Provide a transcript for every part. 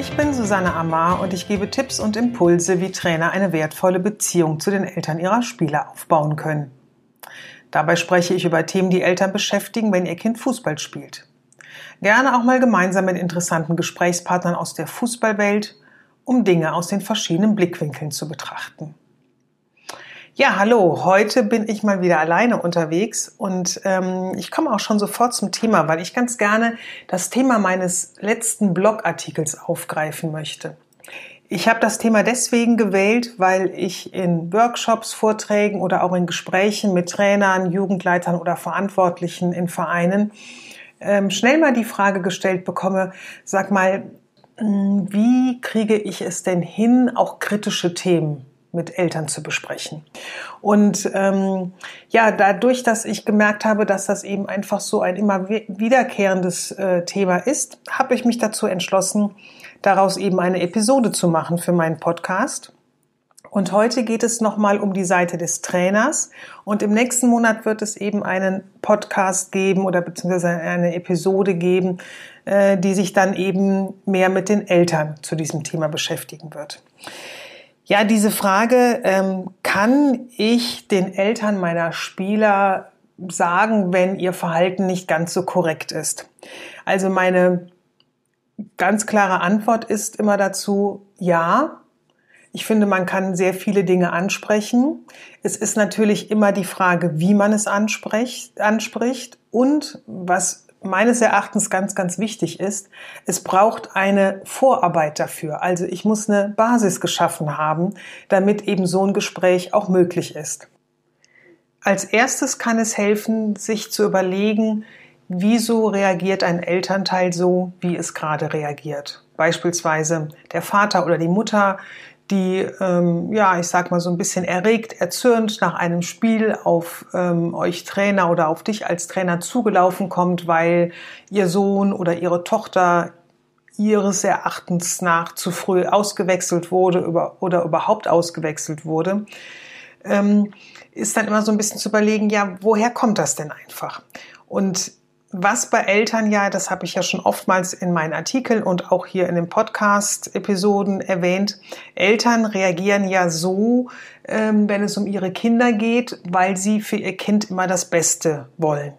Ich bin Susanne Amar und ich gebe Tipps und Impulse, wie Trainer eine wertvolle Beziehung zu den Eltern ihrer Spieler aufbauen können. Dabei spreche ich über Themen, die Eltern beschäftigen, wenn ihr Kind Fußball spielt. Gerne auch mal gemeinsam mit interessanten Gesprächspartnern aus der Fußballwelt, um Dinge aus den verschiedenen Blickwinkeln zu betrachten. Ja, hallo, heute bin ich mal wieder alleine unterwegs und ähm, ich komme auch schon sofort zum Thema, weil ich ganz gerne das Thema meines letzten Blogartikels aufgreifen möchte. Ich habe das Thema deswegen gewählt, weil ich in Workshops, Vorträgen oder auch in Gesprächen mit Trainern, Jugendleitern oder Verantwortlichen in Vereinen ähm, schnell mal die Frage gestellt bekomme, sag mal, hm, wie kriege ich es denn hin, auch kritische Themen mit Eltern zu besprechen. Und ähm, ja, dadurch, dass ich gemerkt habe, dass das eben einfach so ein immer wiederkehrendes äh, Thema ist, habe ich mich dazu entschlossen, daraus eben eine Episode zu machen für meinen Podcast. Und heute geht es nochmal um die Seite des Trainers. Und im nächsten Monat wird es eben einen Podcast geben oder beziehungsweise eine Episode geben, äh, die sich dann eben mehr mit den Eltern zu diesem Thema beschäftigen wird. Ja, diese Frage, ähm, kann ich den Eltern meiner Spieler sagen, wenn ihr Verhalten nicht ganz so korrekt ist? Also meine ganz klare Antwort ist immer dazu, ja. Ich finde, man kann sehr viele Dinge ansprechen. Es ist natürlich immer die Frage, wie man es anspricht, anspricht und was meines Erachtens ganz, ganz wichtig ist, es braucht eine Vorarbeit dafür. Also ich muss eine Basis geschaffen haben, damit eben so ein Gespräch auch möglich ist. Als erstes kann es helfen, sich zu überlegen, wieso reagiert ein Elternteil so, wie es gerade reagiert. Beispielsweise der Vater oder die Mutter die, ähm, ja, ich sag mal so ein bisschen erregt, erzürnt nach einem Spiel auf ähm, euch Trainer oder auf dich als Trainer zugelaufen kommt, weil ihr Sohn oder ihre Tochter ihres Erachtens nach zu früh ausgewechselt wurde über, oder überhaupt ausgewechselt wurde, ähm, ist dann immer so ein bisschen zu überlegen, ja, woher kommt das denn einfach? Und was bei Eltern ja, das habe ich ja schon oftmals in meinen Artikeln und auch hier in den Podcast-Episoden erwähnt, Eltern reagieren ja so, ähm, wenn es um ihre Kinder geht, weil sie für ihr Kind immer das Beste wollen.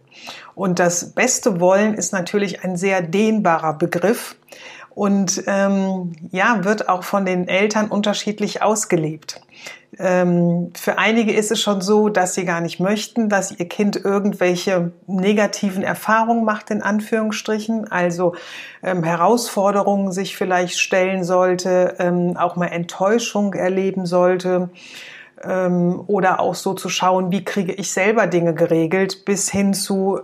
Und das Beste wollen ist natürlich ein sehr dehnbarer Begriff und ähm, ja, wird auch von den Eltern unterschiedlich ausgelebt. Ähm, für einige ist es schon so, dass sie gar nicht möchten, dass ihr Kind irgendwelche negativen Erfahrungen macht, in Anführungsstrichen, also ähm, Herausforderungen sich vielleicht stellen sollte, ähm, auch mal Enttäuschung erleben sollte ähm, oder auch so zu schauen, wie kriege ich selber Dinge geregelt, bis hin zu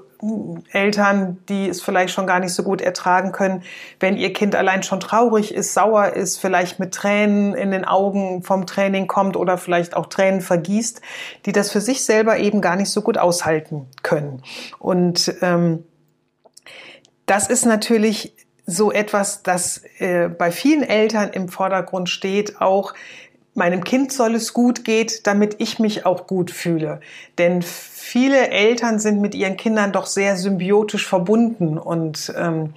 Eltern, die es vielleicht schon gar nicht so gut ertragen können, wenn ihr Kind allein schon traurig ist, sauer ist, vielleicht mit Tränen in den Augen vom Training kommt oder vielleicht auch Tränen vergießt, die das für sich selber eben gar nicht so gut aushalten können. Und ähm, das ist natürlich so etwas, das äh, bei vielen Eltern im Vordergrund steht, auch meinem Kind soll es gut geht, damit ich mich auch gut fühle. Denn viele Eltern sind mit ihren Kindern doch sehr symbiotisch verbunden und ähm,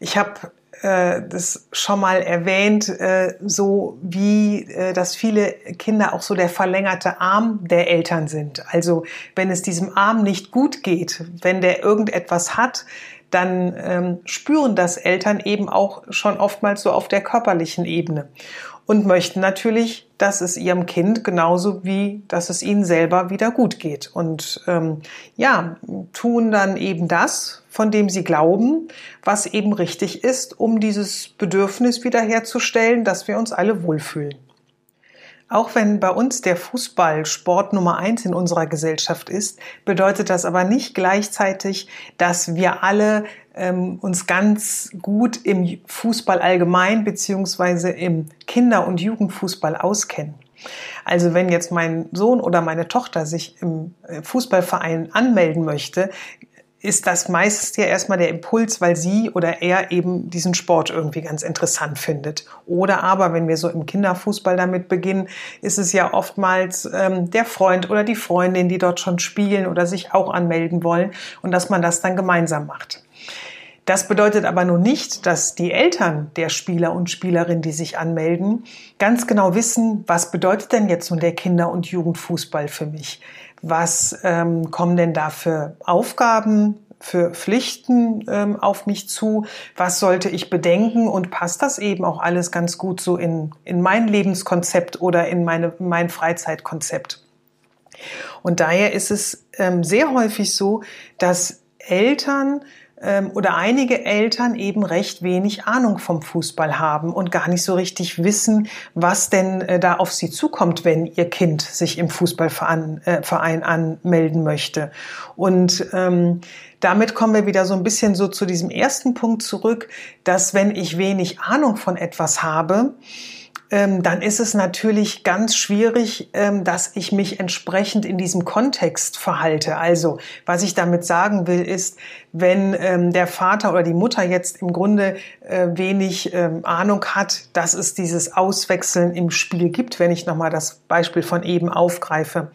ich habe äh, das schon mal erwähnt, äh, so wie äh, dass viele Kinder auch so der verlängerte Arm der Eltern sind. Also wenn es diesem Arm nicht gut geht, wenn der irgendetwas hat, dann ähm, spüren das Eltern eben auch schon oftmals so auf der körperlichen Ebene und möchten natürlich, dass es ihrem Kind genauso wie, dass es ihnen selber wieder gut geht. Und ähm, ja, tun dann eben das, von dem sie glauben, was eben richtig ist, um dieses Bedürfnis wiederherzustellen, dass wir uns alle wohlfühlen. Auch wenn bei uns der Fußball Sport Nummer eins in unserer Gesellschaft ist, bedeutet das aber nicht gleichzeitig, dass wir alle ähm, uns ganz gut im Fußball allgemein beziehungsweise im Kinder- und Jugendfußball auskennen. Also wenn jetzt mein Sohn oder meine Tochter sich im äh, Fußballverein anmelden möchte, ist das meistens ja erstmal der Impuls, weil sie oder er eben diesen Sport irgendwie ganz interessant findet. Oder aber, wenn wir so im Kinderfußball damit beginnen, ist es ja oftmals ähm, der Freund oder die Freundin, die dort schon spielen oder sich auch anmelden wollen und dass man das dann gemeinsam macht. Das bedeutet aber nur nicht, dass die Eltern der Spieler und Spielerin, die sich anmelden, ganz genau wissen, was bedeutet denn jetzt nun der Kinder- und Jugendfußball für mich? Was ähm, kommen denn da für Aufgaben, für Pflichten ähm, auf mich zu? Was sollte ich bedenken? Und passt das eben auch alles ganz gut so in, in mein Lebenskonzept oder in meine, mein Freizeitkonzept? Und daher ist es ähm, sehr häufig so, dass Eltern oder einige Eltern eben recht wenig Ahnung vom Fußball haben und gar nicht so richtig wissen, was denn äh, da auf sie zukommt, wenn ihr Kind sich im Fußballverein äh, anmelden möchte. Und ähm, damit kommen wir wieder so ein bisschen so zu diesem ersten Punkt zurück, dass wenn ich wenig Ahnung von etwas habe, ähm, dann ist es natürlich ganz schwierig, ähm, dass ich mich entsprechend in diesem Kontext verhalte. Also, was ich damit sagen will, ist, wenn ähm, der Vater oder die Mutter jetzt im Grunde äh, wenig Ahnung hat, dass es dieses Auswechseln im Spiel gibt, wenn ich nochmal das Beispiel von eben aufgreife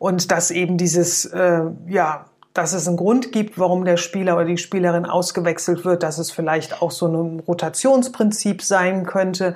und dass eben dieses, äh, ja, dass es einen Grund gibt, warum der Spieler oder die Spielerin ausgewechselt wird, dass es vielleicht auch so ein Rotationsprinzip sein könnte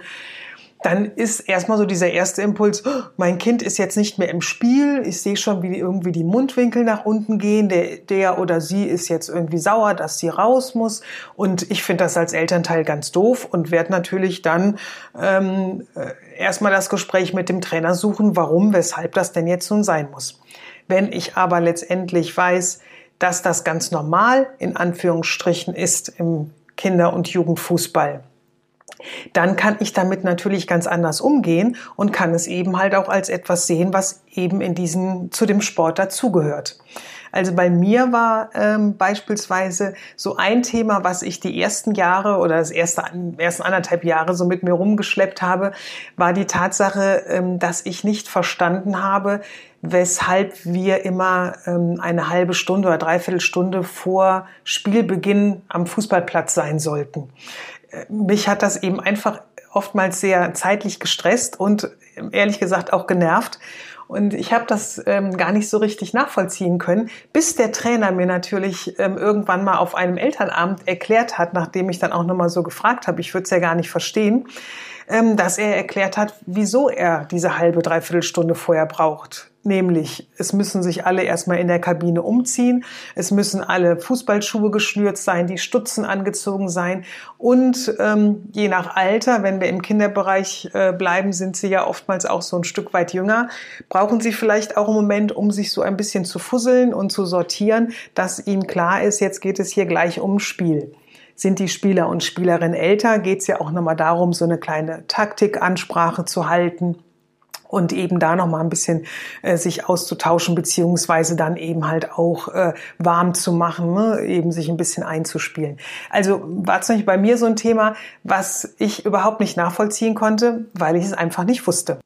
dann ist erstmal so dieser erste Impuls, oh, mein Kind ist jetzt nicht mehr im Spiel, ich sehe schon, wie irgendwie die Mundwinkel nach unten gehen, der, der oder sie ist jetzt irgendwie sauer, dass sie raus muss. Und ich finde das als Elternteil ganz doof und werde natürlich dann ähm, äh, erstmal das Gespräch mit dem Trainer suchen, warum, weshalb das denn jetzt nun sein muss. Wenn ich aber letztendlich weiß, dass das ganz normal in Anführungsstrichen ist im Kinder- und Jugendfußball, dann kann ich damit natürlich ganz anders umgehen und kann es eben halt auch als etwas sehen, was eben in diesen, zu dem Sport dazugehört. Also bei mir war ähm, beispielsweise so ein Thema, was ich die ersten Jahre oder das erste ersten anderthalb Jahre so mit mir rumgeschleppt habe, war die Tatsache, ähm, dass ich nicht verstanden habe, weshalb wir immer ähm, eine halbe Stunde oder dreiviertel Stunde vor Spielbeginn am Fußballplatz sein sollten mich hat das eben einfach oftmals sehr zeitlich gestresst und ehrlich gesagt auch genervt. Und ich habe das ähm, gar nicht so richtig nachvollziehen können, bis der Trainer mir natürlich ähm, irgendwann mal auf einem Elternabend erklärt hat, nachdem ich dann auch nochmal so gefragt habe, ich würde es ja gar nicht verstehen, ähm, dass er erklärt hat, wieso er diese halbe, dreiviertel Stunde vorher braucht. Nämlich, es müssen sich alle erstmal in der Kabine umziehen, es müssen alle Fußballschuhe geschnürt sein, die Stutzen angezogen sein. Und ähm, je nach Alter, wenn wir im Kinderbereich äh, bleiben, sind sie ja oftmals auch so ein Stück weit jünger, brauchen sie vielleicht auch einen Moment, um sich so ein bisschen zu fusseln und zu sortieren, dass ihnen klar ist, jetzt geht es hier gleich ums Spiel. Sind die Spieler und Spielerinnen älter, geht es ja auch nochmal darum, so eine kleine Taktikansprache zu halten und eben da noch mal ein bisschen äh, sich auszutauschen beziehungsweise dann eben halt auch äh, warm zu machen, ne? eben sich ein bisschen einzuspielen. Also war zum Beispiel bei mir so ein Thema, was ich überhaupt nicht nachvollziehen konnte, weil ich es einfach nicht wusste.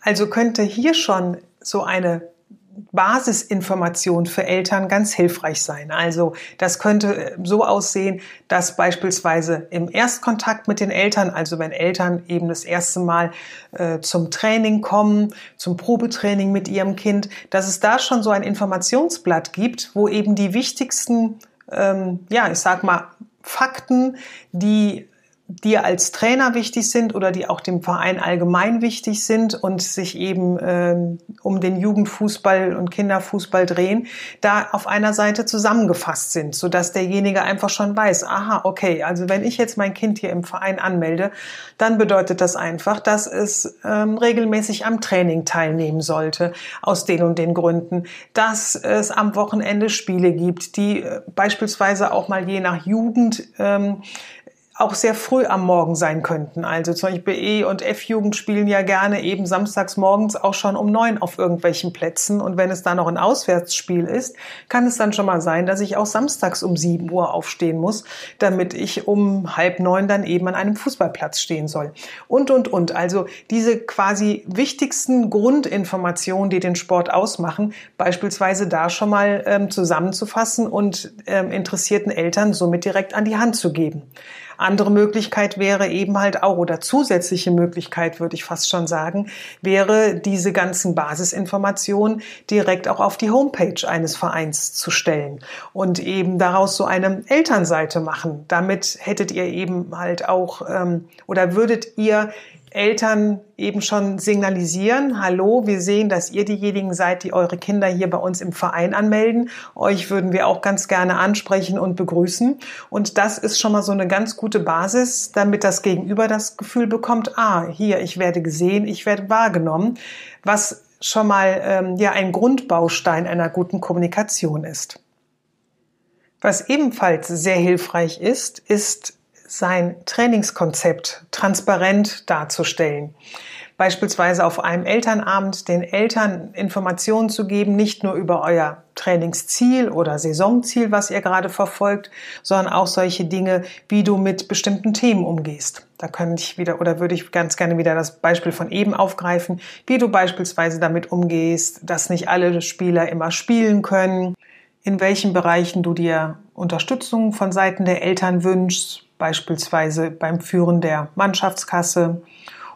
Also könnte hier schon so eine Basisinformation für Eltern ganz hilfreich sein. Also das könnte äh, so aussehen, dass beispielsweise im Erstkontakt mit den Eltern, also wenn Eltern eben das erste Mal äh, zum Training kommen, zum Probetraining mit ihrem Kind, dass es da schon so ein Informationsblatt gibt, wo eben die wichtigsten, ähm, ja, ich sag mal, Fakten, die dir als Trainer wichtig sind oder die auch dem Verein allgemein wichtig sind und sich eben ähm, um den Jugendfußball und Kinderfußball drehen, da auf einer Seite zusammengefasst sind, so dass derjenige einfach schon weiß, aha, okay, also wenn ich jetzt mein Kind hier im Verein anmelde, dann bedeutet das einfach, dass es ähm, regelmäßig am Training teilnehmen sollte, aus den und den Gründen, dass es am Wochenende Spiele gibt, die äh, beispielsweise auch mal je nach Jugend ähm, auch sehr früh am Morgen sein könnten. Also zum Beispiel E- und F-Jugend spielen ja gerne eben samstags morgens auch schon um neun auf irgendwelchen Plätzen. Und wenn es da noch ein Auswärtsspiel ist, kann es dann schon mal sein, dass ich auch samstags um sieben Uhr aufstehen muss, damit ich um halb neun dann eben an einem Fußballplatz stehen soll. Und, und, und. Also diese quasi wichtigsten Grundinformationen, die den Sport ausmachen, beispielsweise da schon mal ähm, zusammenzufassen und ähm, interessierten Eltern somit direkt an die Hand zu geben. Andere Möglichkeit wäre eben halt auch, oder zusätzliche Möglichkeit würde ich fast schon sagen, wäre diese ganzen Basisinformationen direkt auch auf die Homepage eines Vereins zu stellen und eben daraus so eine Elternseite machen. Damit hättet ihr eben halt auch ähm, oder würdet ihr Eltern eben schon signalisieren, hallo, wir sehen, dass ihr diejenigen seid, die eure Kinder hier bei uns im Verein anmelden. Euch würden wir auch ganz gerne ansprechen und begrüßen. Und das ist schon mal so eine ganz gute Basis, damit das Gegenüber das Gefühl bekommt, ah, hier, ich werde gesehen, ich werde wahrgenommen, was schon mal ähm, ja ein Grundbaustein einer guten Kommunikation ist. Was ebenfalls sehr hilfreich ist, ist sein Trainingskonzept transparent darzustellen. Beispielsweise auf einem Elternabend den Eltern Informationen zu geben, nicht nur über euer Trainingsziel oder Saisonziel, was ihr gerade verfolgt, sondern auch solche Dinge, wie du mit bestimmten Themen umgehst. Da könnte ich wieder oder würde ich ganz gerne wieder das Beispiel von eben aufgreifen, wie du beispielsweise damit umgehst, dass nicht alle Spieler immer spielen können, in welchen Bereichen du dir Unterstützung von Seiten der Eltern wünschst, beispielsweise beim Führen der Mannschaftskasse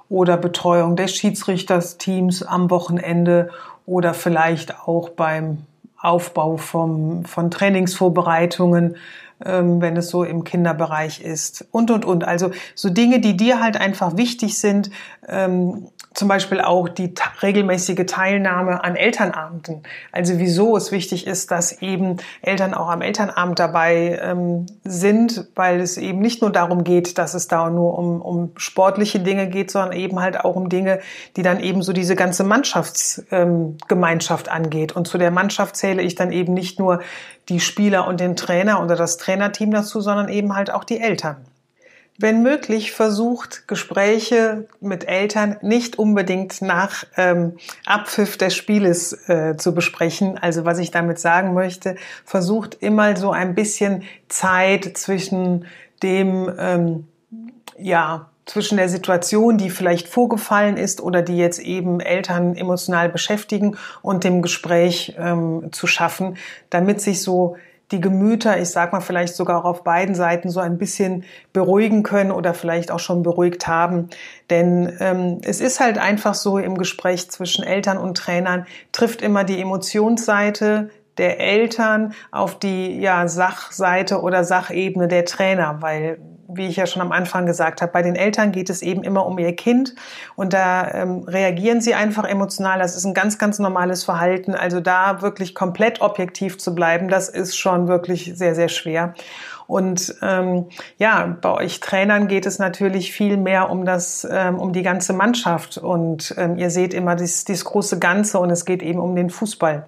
oder Betreuung des Schiedsrichtersteams am Wochenende oder vielleicht auch beim Aufbau vom, von Trainingsvorbereitungen, ähm, wenn es so im Kinderbereich ist und, und, und. Also so Dinge, die dir halt einfach wichtig sind, ähm, zum Beispiel auch die regelmäßige Teilnahme an Elternabenden. Also wieso es wichtig ist, dass eben Eltern auch am Elternabend dabei ähm, sind, weil es eben nicht nur darum geht, dass es da nur um, um sportliche Dinge geht, sondern eben halt auch um Dinge, die dann eben so diese ganze Mannschaftsgemeinschaft ähm, angeht. Und zu der Mannschaft zähle ich dann eben nicht nur die Spieler und den Trainer oder das Trainerteam dazu, sondern eben halt auch die Eltern. Wenn möglich, versucht Gespräche mit Eltern nicht unbedingt nach ähm, Abpfiff des Spieles äh, zu besprechen. Also was ich damit sagen möchte, versucht immer so ein bisschen Zeit zwischen dem, ähm, ja, zwischen der Situation, die vielleicht vorgefallen ist oder die jetzt eben Eltern emotional beschäftigen und dem Gespräch ähm, zu schaffen, damit sich so die Gemüter, ich sag mal vielleicht sogar auch auf beiden Seiten so ein bisschen beruhigen können oder vielleicht auch schon beruhigt haben. Denn ähm, es ist halt einfach so im Gespräch zwischen Eltern und Trainern trifft immer die Emotionsseite der Eltern auf die ja, Sachseite oder Sachebene der Trainer, weil wie ich ja schon am Anfang gesagt habe, bei den Eltern geht es eben immer um ihr Kind und da ähm, reagieren sie einfach emotional. Das ist ein ganz, ganz normales Verhalten. Also da wirklich komplett objektiv zu bleiben, das ist schon wirklich sehr, sehr schwer. Und ähm, ja, bei euch Trainern geht es natürlich viel mehr um das, ähm, um die ganze Mannschaft und ähm, ihr seht immer dieses, dieses große Ganze und es geht eben um den Fußball.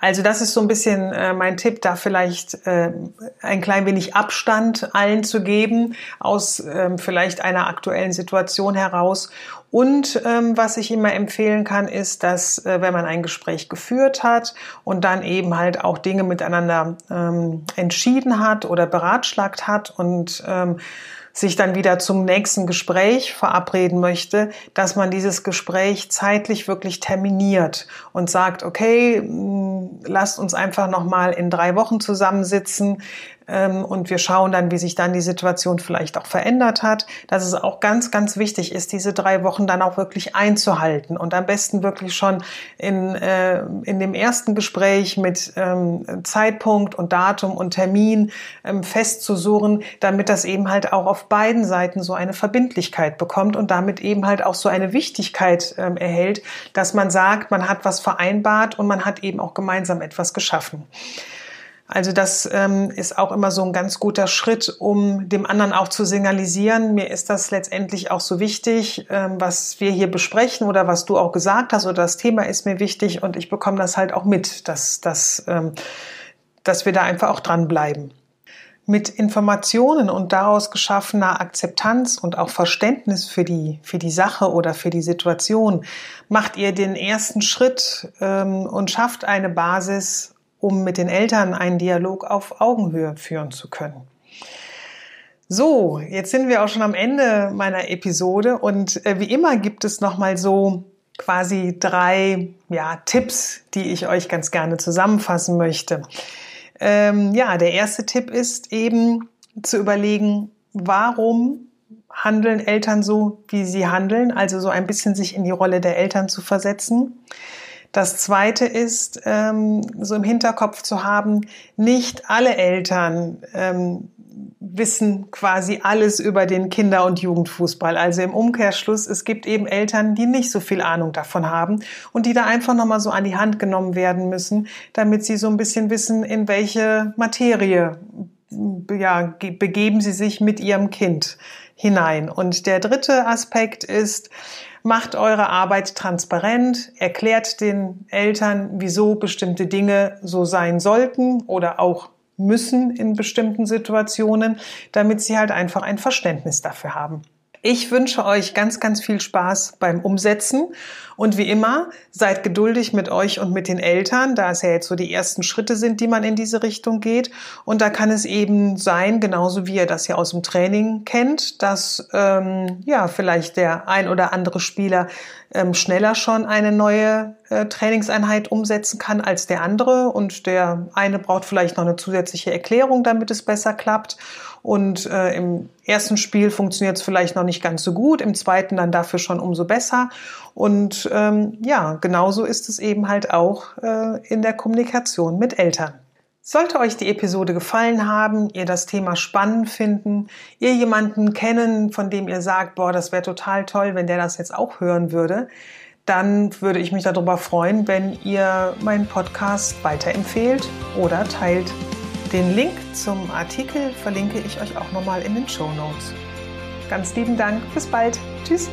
Also das ist so ein bisschen äh, mein Tipp, da vielleicht äh, ein klein wenig Abstand allen zu geben aus ähm, vielleicht einer aktuellen Situation heraus. Und ähm, was ich immer empfehlen kann, ist, dass äh, wenn man ein Gespräch geführt hat und dann eben halt auch Dinge miteinander ähm, entschieden hat oder beratschlagt hat und ähm, sich dann wieder zum nächsten Gespräch verabreden möchte, dass man dieses Gespräch zeitlich wirklich terminiert und sagt, okay, mm, lasst uns einfach noch mal in drei Wochen zusammensitzen. Ähm, und wir schauen dann, wie sich dann die Situation vielleicht auch verändert hat. Dass es auch ganz, ganz wichtig ist, diese drei Wochen dann auch wirklich einzuhalten und am besten wirklich schon in, äh, in dem ersten Gespräch mit ähm, Zeitpunkt und Datum und Termin ähm, festzusuchen, damit das eben halt auch auf beiden Seiten so eine Verbindlichkeit bekommt und damit eben halt auch so eine Wichtigkeit ähm, erhält, dass man sagt, man hat was vereinbart und man hat eben auch gemeinsam etwas geschaffen. Also das ähm, ist auch immer so ein ganz guter Schritt, um dem anderen auch zu signalisieren, mir ist das letztendlich auch so wichtig, ähm, was wir hier besprechen oder was du auch gesagt hast oder das Thema ist mir wichtig und ich bekomme das halt auch mit, dass, dass, ähm, dass wir da einfach auch dranbleiben. mit Informationen und daraus geschaffener Akzeptanz und auch Verständnis für die, für die Sache oder für die Situation macht ihr den ersten Schritt ähm, und schafft eine Basis, um mit den Eltern einen Dialog auf Augenhöhe führen zu können. So, jetzt sind wir auch schon am Ende meiner Episode und äh, wie immer gibt es nochmal so quasi drei ja, Tipps, die ich euch ganz gerne zusammenfassen möchte. Ähm, ja, der erste Tipp ist eben zu überlegen, warum handeln Eltern so, wie sie handeln, also so ein bisschen sich in die Rolle der Eltern zu versetzen. Das zweite ist, ähm, so im Hinterkopf zu haben, nicht alle Eltern ähm, wissen quasi alles über den Kinder- und Jugendfußball. Also im Umkehrschluss, es gibt eben Eltern, die nicht so viel Ahnung davon haben und die da einfach nochmal so an die Hand genommen werden müssen, damit sie so ein bisschen wissen, in welche Materie ja, begeben sie sich mit ihrem Kind hinein. Und der dritte Aspekt ist, macht eure Arbeit transparent, erklärt den Eltern, wieso bestimmte Dinge so sein sollten oder auch müssen in bestimmten Situationen, damit sie halt einfach ein Verständnis dafür haben. Ich wünsche euch ganz, ganz viel Spaß beim Umsetzen und wie immer, seid geduldig mit euch und mit den Eltern, da es ja jetzt so die ersten Schritte sind, die man in diese Richtung geht. Und da kann es eben sein, genauso wie ihr das ja aus dem Training kennt, dass ähm, ja vielleicht der ein oder andere Spieler ähm, schneller schon eine neue äh, Trainingseinheit umsetzen kann als der andere und der eine braucht vielleicht noch eine zusätzliche Erklärung, damit es besser klappt. Und äh, im ersten Spiel funktioniert es vielleicht noch nicht ganz so gut, im zweiten dann dafür schon umso besser. Und ähm, ja, genauso ist es eben halt auch äh, in der Kommunikation mit Eltern. Sollte euch die Episode gefallen haben, ihr das Thema spannend finden, ihr jemanden kennen, von dem ihr sagt, boah, das wäre total toll, wenn der das jetzt auch hören würde, dann würde ich mich darüber freuen, wenn ihr meinen Podcast weiterempfehlt oder teilt. Den Link zum Artikel verlinke ich euch auch nochmal in den Show Notes. Ganz lieben Dank, bis bald. Tschüss.